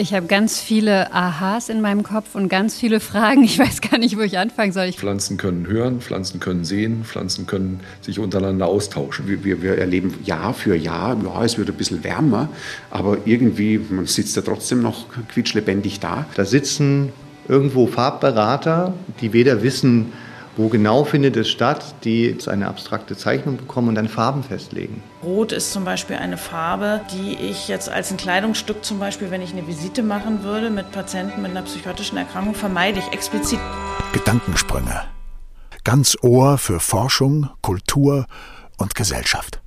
Ich habe ganz viele Aha's in meinem Kopf und ganz viele Fragen. Ich weiß gar nicht, wo ich anfangen soll. Ich Pflanzen können hören, Pflanzen können sehen, Pflanzen können sich untereinander austauschen. Wir, wir, wir erleben Jahr für Jahr, ja, es wird ein bisschen wärmer, aber irgendwie, man sitzt ja trotzdem noch quietschlebendig da. Da sitzen irgendwo Farbberater, die weder wissen, wo genau findet es statt, die eine abstrakte Zeichnung bekommen und dann Farben festlegen. Rot ist zum Beispiel eine Farbe, die ich jetzt als ein Kleidungsstück zum Beispiel, wenn ich eine Visite machen würde mit Patienten mit einer psychotischen Erkrankung, vermeide ich explizit. Gedankensprünge. Ganz Ohr für Forschung, Kultur und Gesellschaft.